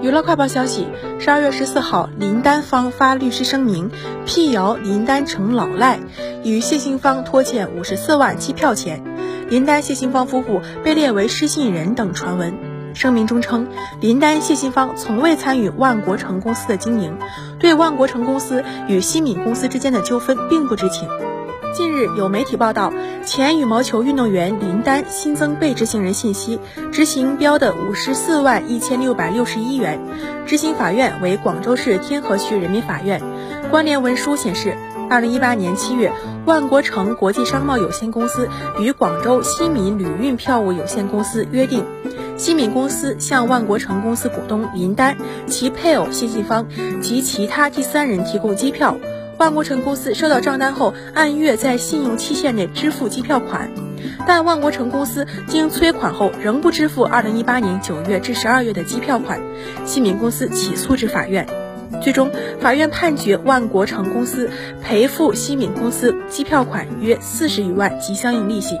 娱乐快报消息：十二月十四号，林丹方发律师声明，辟谣林丹成老赖，与谢杏芳拖欠五十四万机票钱，林丹谢杏芳夫妇被列为失信人等传闻。声明中称，林丹谢杏芳从未参与万国城公司的经营，对万国城公司与西敏公司之间的纠纷并不知情。近日有媒体报道，前羽毛球运动员林丹新增被执行人信息，执行标的五十四万一千六百六十一元，执行法院为广州市天河区人民法院。关联文书显示，二零一八年七月，万国城国际商贸有限公司与广州西敏旅运票务有限公司约定，西敏公司向万国城公司股东林丹、其配偶谢杏芳及其他第三人提供机票。万国城公司收到账单后，按月在信用期限内支付机票款，但万国城公司经催款后仍不支付2018年9月至12月的机票款，西敏公司起诉至法院，最终法院判决万国城公司赔付西敏公司机票款约四十余万及相应利息。